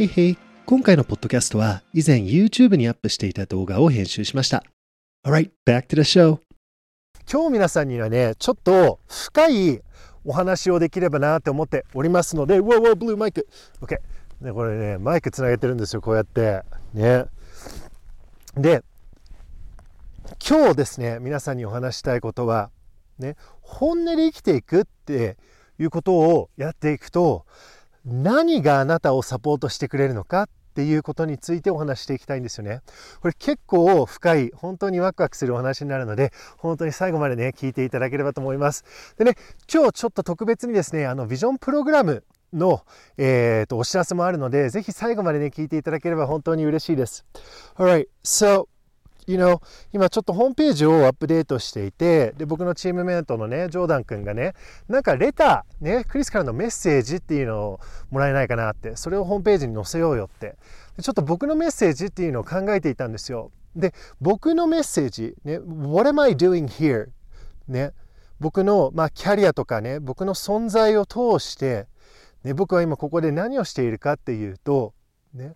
へいへい。今回のポッドキャストは以前 YouTube にアップしていた動画を編集しました。Alright, back to the show. 今日皆さんにはね、ちょっと深いお話をできればなと思っておりますので、うわうわ、ブルーマイク。OK。ね、これね、マイクつなげてるんですよ、こうやって。ね。で、今日ですね、皆さんにお話したいことは、ね、本音で生きていくっていうことをやっていくと、何があなたをサポートしてくれるのかっていうことについてお話していきたいんですよね。これ結構深い、本当にワクワクするお話になるので、本当に最後までね、聞いていただければと思います。でね、今日ちょっと特別にですね、あの、ビジョンプログラムの、えー、とお知らせもあるので、ぜひ最後までね、聞いていただければ本当に嬉しいです。Alright, so You know, 今ちょっとホームページをアップデートしていてで僕のチームメイトのねジョーダン君がねなんかレターねクリスからのメッセージっていうのをもらえないかなってそれをホームページに載せようよって。ちょっと僕のメッセージっていうのを考えていたんですよ。で僕のメッセージね What am I doing here? ね。僕の、まあ、キャリアとかね僕の存在を通して、ね、僕は今ここで何をしているかっていうと、ね、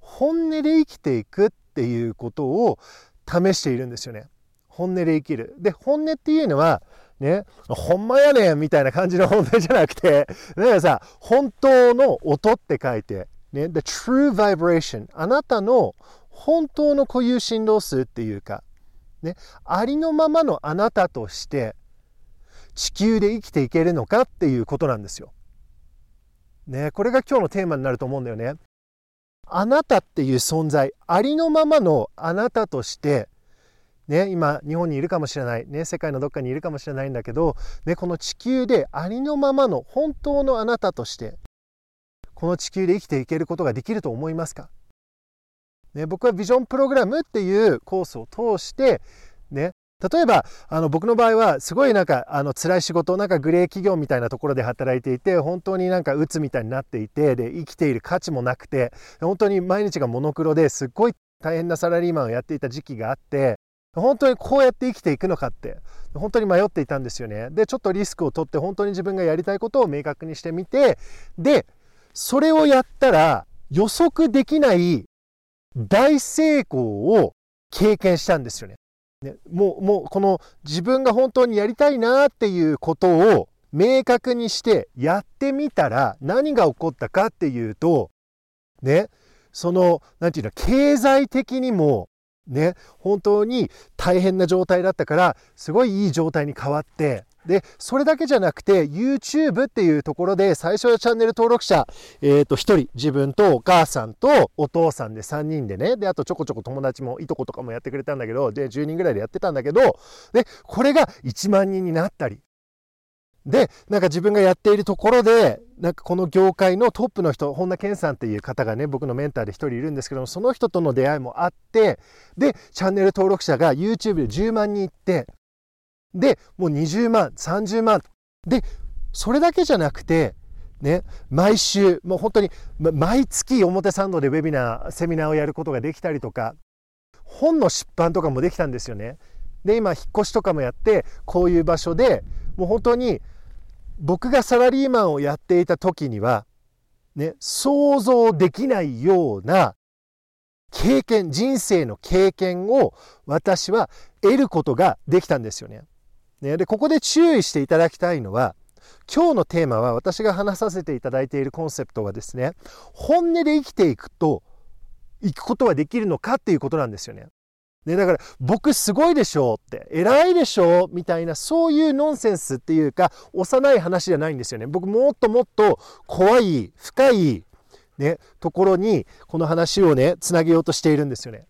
本音で生きていくっていうことを試しているんですよね。本音で生きる。で、本音っていうのは、ね、ほんまやねんみたいな感じの本音じゃなくて、だ かさ、本当の音って書いて、ね、the true vibration、あなたの本当の固有振動数っていうか、ね、ありのままのあなたとして、地球で生きていけるのかっていうことなんですよ。ね、これが今日のテーマになると思うんだよね。あなたっていう存在、ありのままのあなたとして、ね、今日本にいるかもしれない、ね、世界のどっかにいるかもしれないんだけど、ね、この地球でありのままの本当のあなたとして、この地球で生きていけることができると思いますか、ね、僕はビジョンプログラムっていうコースを通して、ね、例えばあの僕の場合はすごいなんかあの辛い仕事なんかグレー企業みたいなところで働いていて本当になんか鬱みたいになっていてで生きている価値もなくて本当に毎日がモノクロですっごい大変なサラリーマンをやっていた時期があって本当にこうやって生きていくのかって本当に迷っていたんですよね。でちょっとリスクを取って本当に自分がやりたいことを明確にしてみてでそれをやったら予測できない大成功を経験したんですよね。ね、もうもうこの自分が本当にやりたいなっていうことを明確にしてやってみたら何が起こったかっていうとねその何て言うの経済的にもね本当に大変な状態だったからすごいいい状態に変わってでそれだけじゃなくて YouTube っていうところで最初はチャンネル登録者、えー、と1人自分とお母さんとお父さんで3人でね。であとちょこちょこ友達もいとことかもやってくれたんだけどで10人ぐらいでやってたんだけどでこれが1万人になったり。でなんか自分がやっているところでなんかこの業界のトップの人本田健さんっていう方がね僕のメンターで1人いるんですけどもその人との出会いもあってでチャンネル登録者が YouTube で10万人いってでもう20万30万でそれだけじゃなくてね毎週もう本当に毎月表参道でウェビナーセミナーをやることができたりとか本の出版とかもできたんですよねで今引っ越しとかもやってこういう場所でもう本当に僕がサラリーマンをやっていた時にはね想像できないような経験人生の経験を私は得ることができたんですよね。ね、でここで注意していただきたいのは今日のテーマは私が話させていただいているコンセプトはですね本音で生きていくといくことはできるのかっていうことなんですよね。ね、だから僕すごいでしょうって偉いでしょうみたいなそういうノンセンスっていうか幼い話じゃないんですよね。僕もっともっと怖い深い、ね、ところにこの話をねつなげようとしているんですよね。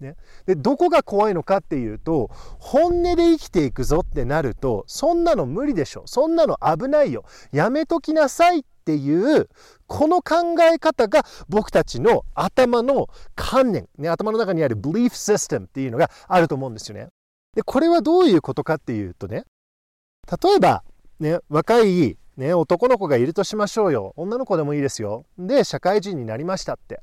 ね、でどこが怖いのかっていうと本音で生きていくぞってなるとそんなの無理でしょ。そんなの危ないよ。やめときなさいっていうこの考え方が僕たちの頭の観念、ね、頭の中にある belief system っていうのがあると思うんですよね。でこれはどういうことかっていうとね例えば、ね、若い、ね、男の子がいるとしましょうよ。女の子でもいいですよ。で社会人になりましたって。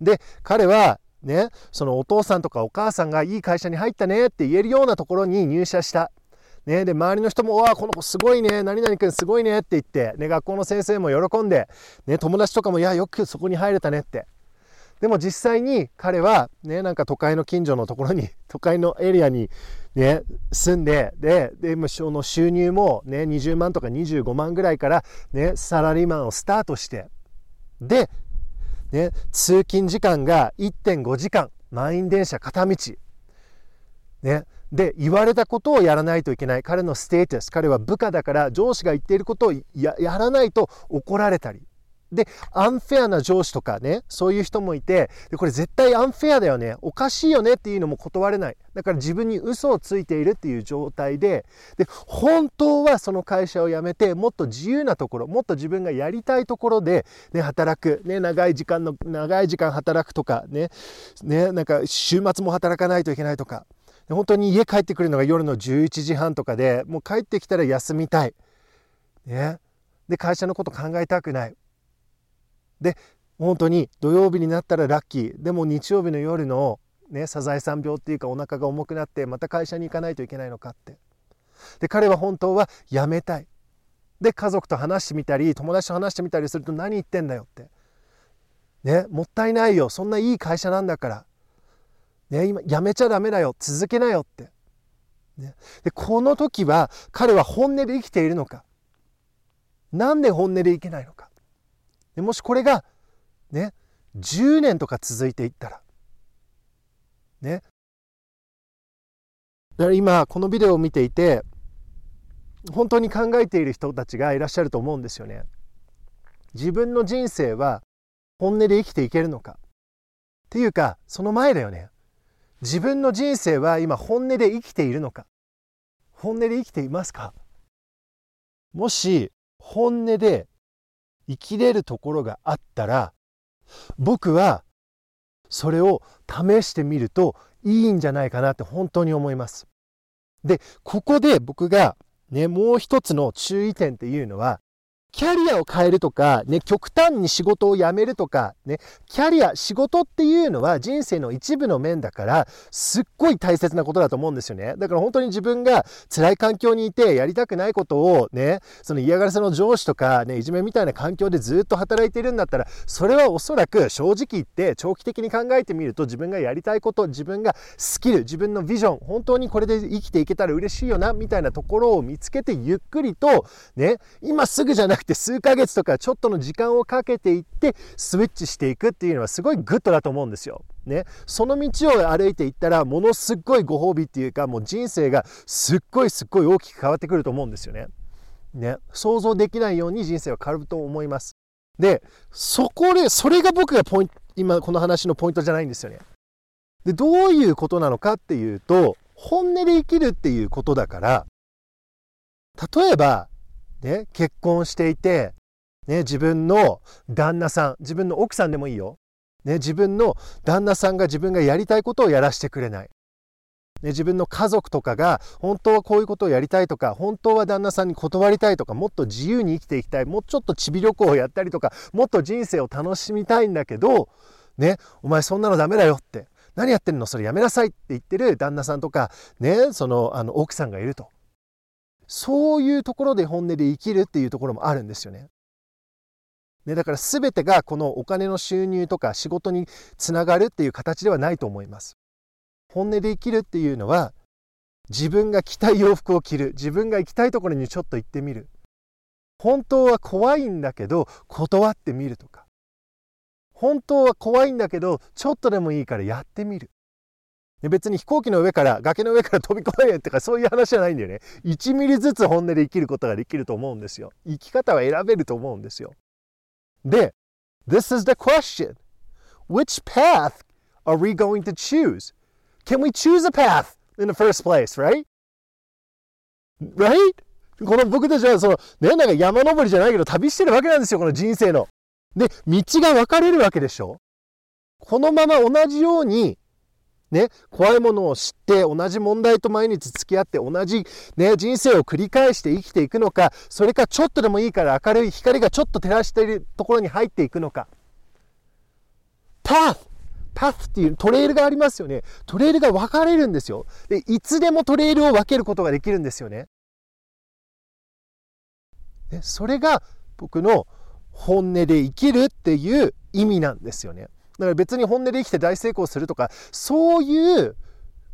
で彼はね、そのお父さんとかお母さんがいい会社に入ったねって言えるようなところに入社した。ね、で周りの人も「わあこの子すごいね何々君すごいね」って言って、ね、学校の先生も喜んで、ね、友達とかも「いやよくそこに入れたね」ってでも実際に彼はねなんか都会の近所のところに 都会のエリアにね住んでででその収入もね20万とか25万ぐらいからねサラリーマンをスタートしてでね通勤時間が1.5時間満員電車片道。ねで言われたことをやらないといけない。彼のステータス彼は部下だから上司が言っていることをやらないと怒られたり。で、アンフェアな上司とかね、そういう人もいて、でこれ絶対アンフェアだよね、おかしいよねっていうのも断れない。だから自分に嘘をついているっていう状態で、で、本当はその会社を辞めて、もっと自由なところ、もっと自分がやりたいところで、ね、働く、ね、長い時間の、長い時間働くとか、ね、ね、なんか週末も働かないといけないとか、本当に家帰ってくるのが夜の11時半とかで、もう帰ってきたら休みたい。ね。で、会社のこと考えたくない。で本当に土曜日になったらラッキー。でも日曜日の夜の、ね、サザエさん病っていうかお腹が重くなってまた会社に行かないといけないのかって。で彼は本当は辞めたい。で家族と話してみたり友達と話してみたりすると何言ってんだよって。ねもったいないよ。そんないい会社なんだから。ね今辞めちゃダメだよ。続けなよって、ね、でこの時は彼は本音で生きているのか。なんで本音で生けないのか。でもしこれがね10年とか続いていったらねだから今このビデオを見ていて本当に考えている人たちがいらっしゃると思うんですよね。自分の人生は本音で生きていけるのかっていうかその前だよね。自分の人生は今本音で生きているのか本音で生きていますかもし本音で生きれるところがあったら僕はそれを試してみるといいんじゃないかなって本当に思います。でここで僕がねもう一つの注意点っていうのはキャリアを変えるとか、ね、極端に仕事を辞めるとか、ね、キャリア、仕事っていうのは人生の一部の面だから、すっごい大切なことだと思うんですよね。だから本当に自分が辛い環境にいてやりたくないことをね、その嫌がらせの上司とか、ね、いじめみたいな環境でずっと働いているんだったら、それはおそらく正直言って長期的に考えてみると自分がやりたいこと、自分がスキル、自分のビジョン、本当にこれで生きていけたら嬉しいよな、みたいなところを見つけてゆっくりと、ね、今すぐじゃなくて数ヶ月とかちょっとの時間をかけていってスイッチしていくっていうのはすごいグッドだと思うんですよ。ね、その道を歩いていったらものすごいご褒美っていうかもう人生がすっごいすっごい大きく変わってくると思うんですよね。ね想像できないように人生は変わると思います。でそこでそれが僕がポイント今この話のポイントじゃないんですよね。でどういうことなのかっていうと本音で生きるっていうことだから例えばね、結婚していて、ね、自分の旦那さん自分の奥さんでもいいよ、ね、自分の旦那さんが自分がやりたいことをやらせてくれない、ね、自分の家族とかが本当はこういうことをやりたいとか本当は旦那さんに断りたいとかもっと自由に生きていきたいもうちょっとちび旅行をやったりとかもっと人生を楽しみたいんだけど、ね、お前そんなのダメだよって。何やってんの？それやめなさいって言ってる旦那さんとか、ね、そのあの奥さんがいると。そういうところで本音で生きるっていうところもあるんですよね。ねだから全てがこのお金の収入とか仕事につながるっていう形ではないと思います。本音で生きるっていうのは自分が着たい洋服を着る自分が行きたいところにちょっと行ってみる本当は怖いんだけど断ってみるとか本当は怖いんだけどちょっとでもいいからやってみる別に飛行機の上から崖の上から飛び込めとかそういう話じゃないんだよね1ミリずつ本音で生きることができると思うんですよ生き方は選べると思うんですよで This is the question Which path are we going to choose? Can we choose a path in the first place, right? Right? この僕たちはそのねなんか山登りじゃないけど旅してるわけなんですよこの人生の。で道が分かれるわけでしょこのまま同じようにね、怖いものを知って同じ問題と毎日付き合って同じ、ね、人生を繰り返して生きていくのかそれかちょっとでもいいから明るい光がちょっと照らしているところに入っていくのかパーパスっていうトレイルがありますよね。トレイルが分かれるんですよ。で、いつでもトレイルを分けることができるんですよね。ねそれが僕の本音で生きるっていう意味なんですよね。だから別に本音で生きて大成功するとか、そういう、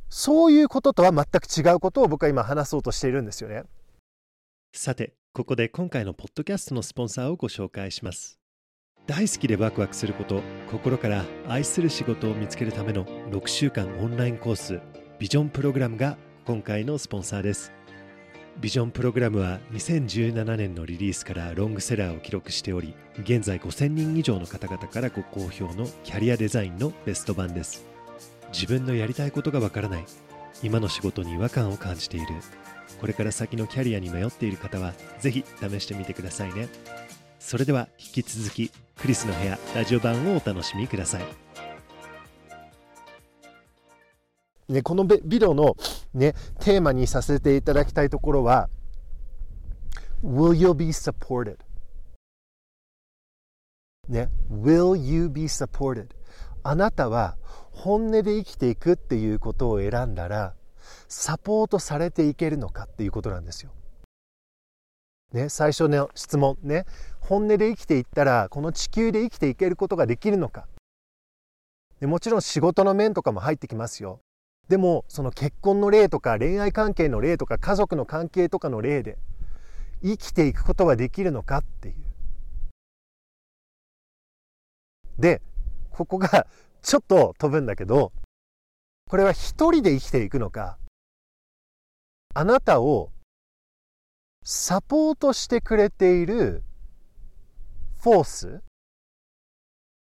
そういうこととは全く違うことを僕は今話そうとしているんですよね。さて、ここで今回のポッドキャストのスポンサーをご紹介します。大好きでワクワクすること心から愛する仕事を見つけるための6週間オンラインコースビジョンプログラムが今回のスポンサーですビジョンプログラムは2017年のリリースからロングセラーを記録しており現在5000人以上の方々からご好評のキャリアデザインのベスト版です自分のやりたいことがわからない今の仕事に違和感を感じているこれから先のキャリアに迷っている方はぜひ試してみてくださいねそれでは引き続きクリスの部屋ラジオ版をお楽しみください。ね、このビデオの、ね、テーマにさせていただきたいところは Will you be supported? ね、Will you be supported? あなたは本音で生きていくっていうことを選んだらサポートされていけるのかっていうことなんですよ。ね、最初の質問ね本音で生きていったらこの地球で生きていけることができるのかでもちろん仕事の面とかも入ってきますよでもその結婚の例とか恋愛関係の例とか家族の関係とかの例で生きていくことはできるのかっていう。でここがちょっと飛ぶんだけどこれは一人で生きていくのかあなたをサポートしてくれているフォース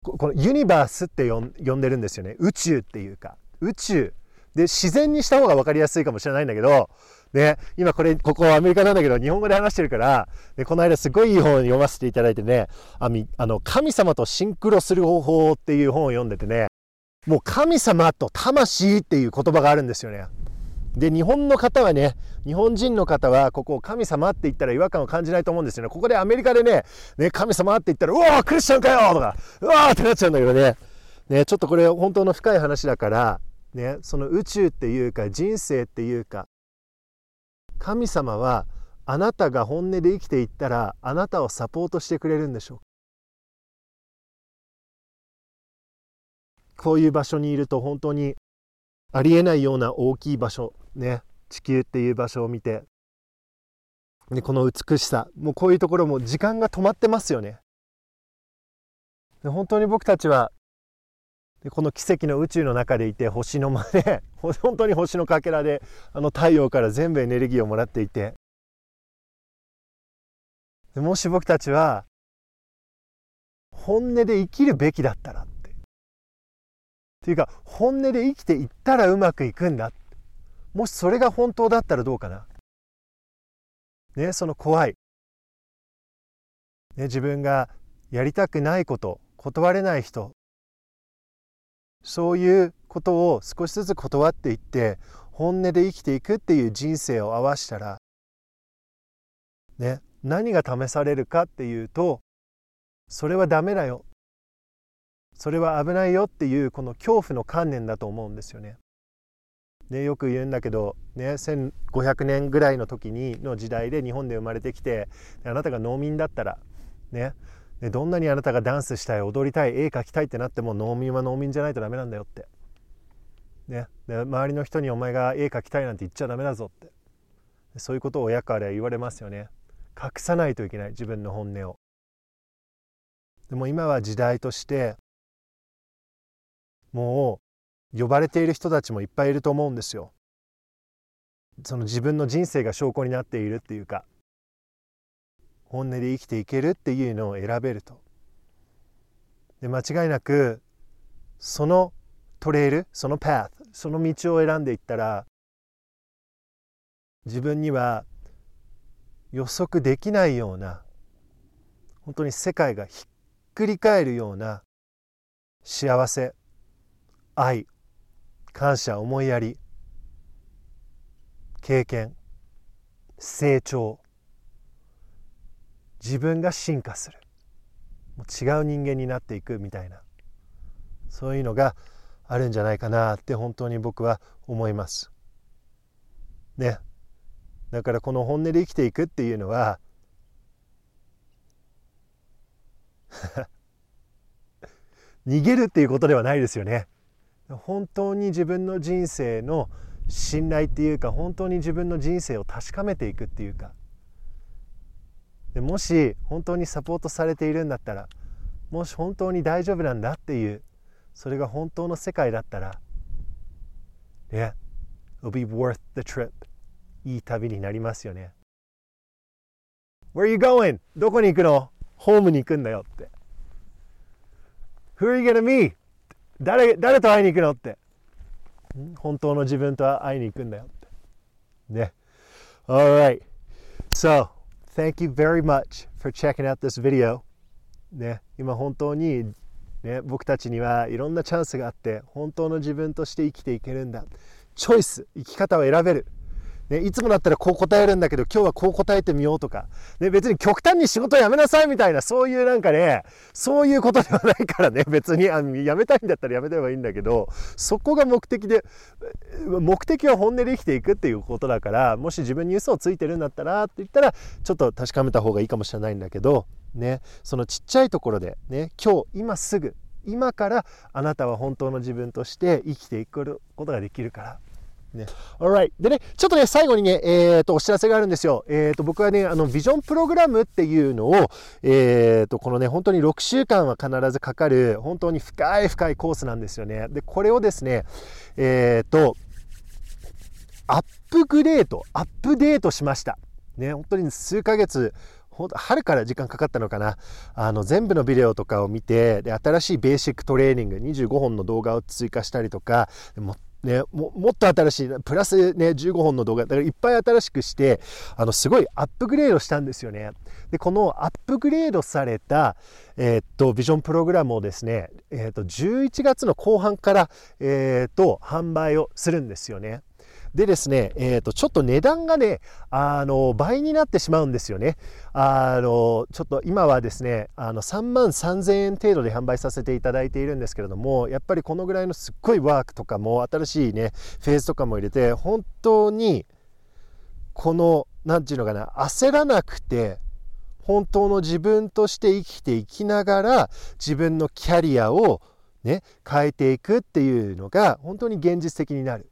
このユニバースって呼んでるんですよね。宇宙っていうか。宇宙で自然にした方が分かりやすいかもしれないんだけどね、今これ、ここアメリカなんだけど、日本語で話してるから、ね、この間すごいいい本を読ませていただいてね、ああの、神様とシンクロする方法っていう本を読んでてね、もう神様と魂っていう言葉があるんですよね。で、日本の方はね、日本人の方は、ここを神様って言ったら違和感を感じないと思うんですよね。ここでアメリカでね、ね、神様って言ったら、うわークリスチャンかよとか、うわーってなっちゃうんだけどね。ね、ちょっとこれ本当の深い話だから、ね、その宇宙っていうか、人生っていうか、神様は、あなたが本音で生きていったら、あなたをサポートしてくれるんでしょう。こういう場所にいると本当にありえないような大きい場所ね地球っていう場所を見てでこの美しさもうこういうところも時間が止まってますよね。本当に僕たちはこの奇跡の宇宙の中でいて星の間で 本当に星のかけらであの太陽から全部エネルギーをもらっていて。もし僕たちは本音で生きるべきだったらって。っていうか本音で生きていったらうまくいくんだ。もしそれが本当だったらどうかな。ねその怖い、ね、自分がやりたくないこと断れない人そういうことを少しずつ断っていって本音で生きていくっていう人生を合わしたらね何が試されるかっていうとそれはダメだよそれは危ないよっていうこの恐怖の観念だと思うんですよね。ね、よく言うんだけど、ね、1500年ぐらいの時にの時代で日本で生まれてきてあなたが農民だったら、ね、ねどんなにあなたがダンスしたい踊りたい絵描きたいってなっても農民は農民じゃないとダメなんだよって、ね、で周りの人にお前が絵描きたいなんて言っちゃダメだぞって。そういうことを親から言われますよね。隠さないといけない自分の本音を。でも今は時代としてもう呼ばれている人たちもいっぱいいると思うんですよ。その自分の人生が証拠になっているっていうか。本音で生きていけるっていうのを選べると。で間違いなくそのトレイルそのパスその道を選んでいったら自分には予測できないような本当に世界がひっくり返るような幸せ愛感謝思いやり経験成長自分が進化するもう違う人間になっていくみたいなそういうのがあるんじゃないかなって本当に僕は思います。ね。だからこの本音で生きていくっていうのは 逃げるっていうことではないですよね。本当に自分の人生の信頼っていうか本当に自分の人生を確かめていくっていうかでもし本当にサポートされているんだったらもし本当に大丈夫なんだっていうそれが本当の世界だったら Yeah, it'll be worth the trip. いい旅になりますよね。Where are you going? どこに行くの？ホームに行くんだよって。Who are you gonna meet? 誰誰と会いに行くのって。本当の自分と会いに行くんだよって。ね。Alright So thank you very much for checking out this video. ね今本当にね、僕たちにはいろんなチャンスがあって本当の自分として生きていけるんだ。チョイス生き方を選べる。ね、いつもだったらこう答えるんだけど今日はこう答えてみようとか、ね、別に極端に仕事辞めなさいみたいなそういうなんかねそういうことではないからね 別にあ辞めたいんだったら辞めてばいいんだけどそこが目的で目的は本音で生きていくっていうことだからもし自分に嘘をついてるんだったらって言ったらちょっと確かめた方がいいかもしれないんだけど、ね、そのちっちゃいところで、ね、今日今すぐ今からあなたは本当の自分として生きていくことができるから。ね。Alright. でね、ちょっとね、最後にね、えっ、ー、と、お知らせがあるんですよ。えっ、ー、と、僕はね、あの、ビジョンプログラムっていうのを、えっ、ー、と、このね、本当に6週間は必ずかかる、本当に深い深いコースなんですよね。で、これをですね、えっ、と、アップグレード、アップデートしました。ね、本当に数ヶ月、春から時間かかったのかなあの全部のビデオとかを見てで新しいベーシックトレーニング25本の動画を追加したりとかもね、ももっと新しいプラス、ね、15本の動画だからいっぱい新しくしてあのすごいアップグレードしたんですよね。でこのアップグレードされた、えー、っとビジョンプログラムをですね、えー、っと11月の後半から、えー、っと販売をするんですよね。でですね、えー、と、ちょっと値段がね、あの、倍になってしまうんですよね。あの、ちょっと今はですね、あの、3万3000円程度で販売させていただいているんですけれども、やっぱりこのぐらいのすっごいワークとかも、新しいね、フェーズとかも入れて、本当に、この、何て言うのかな、焦らなくて、本当の自分として生きていきながら、自分のキャリアをね、変えていくっていうのが、本当に現実的になる。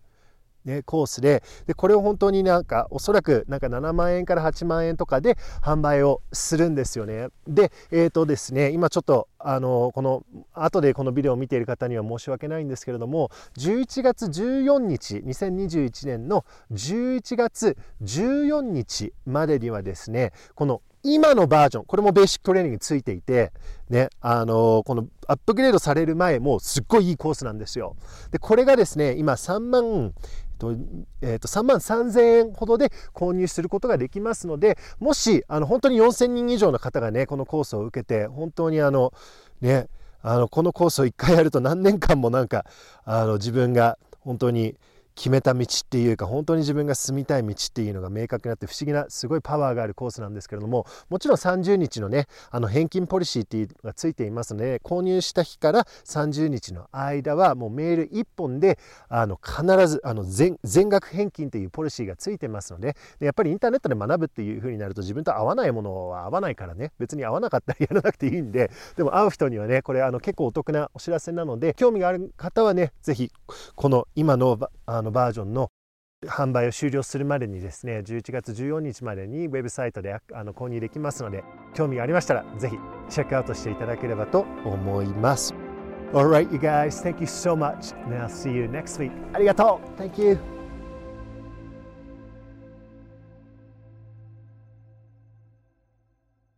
ね、コースででこれを本当になんかおそらくなんか7万円から8万円とかで販売をするんですよね。でえ、ー、とですね今ちょっとあのこの後でこのビデオを見ている方には申し訳ないんですけれども11月14日2021年の11月14日までにはですねこの今のバージョン、これもベーシックトレーニングついていて、ね、あの、このアップグレードされる前もすっごいいいコースなんですよ。で、これがですね、今3万、とえー、と3万3000円ほどで購入することができますのでもしあの本当に4000人以上の方がねこのコースを受けて本当にあのねあのこのコースを1回やると何年間もなんかあの自分が本当に決めた道っていうか本当に自分が進みたい道っていうのが明確になって不思議なすごいパワーがあるコースなんですけれどももちろん30日のねあの返金ポリシーっていうのがついていますので購入した日から30日の間はもうメール1本であの必ずあの全額返金っていうポリシーがついてますのででやっぱりインターネットで学ぶっていう風になると自分と合わないものは合わないからね別に合わなかったら やらなくていいんででも会う人にはねこれあの結構お得なお知らせなので興味がある方はね是非この今のあののバージョンの販売を終了するまでにですね11月14日までにウェブサイトであの購入できますので興味がありましたらぜひチェックアウトしていただければと思います。Alright you guys thank you so much. And I'll see you next week. ありがとう! Thank you.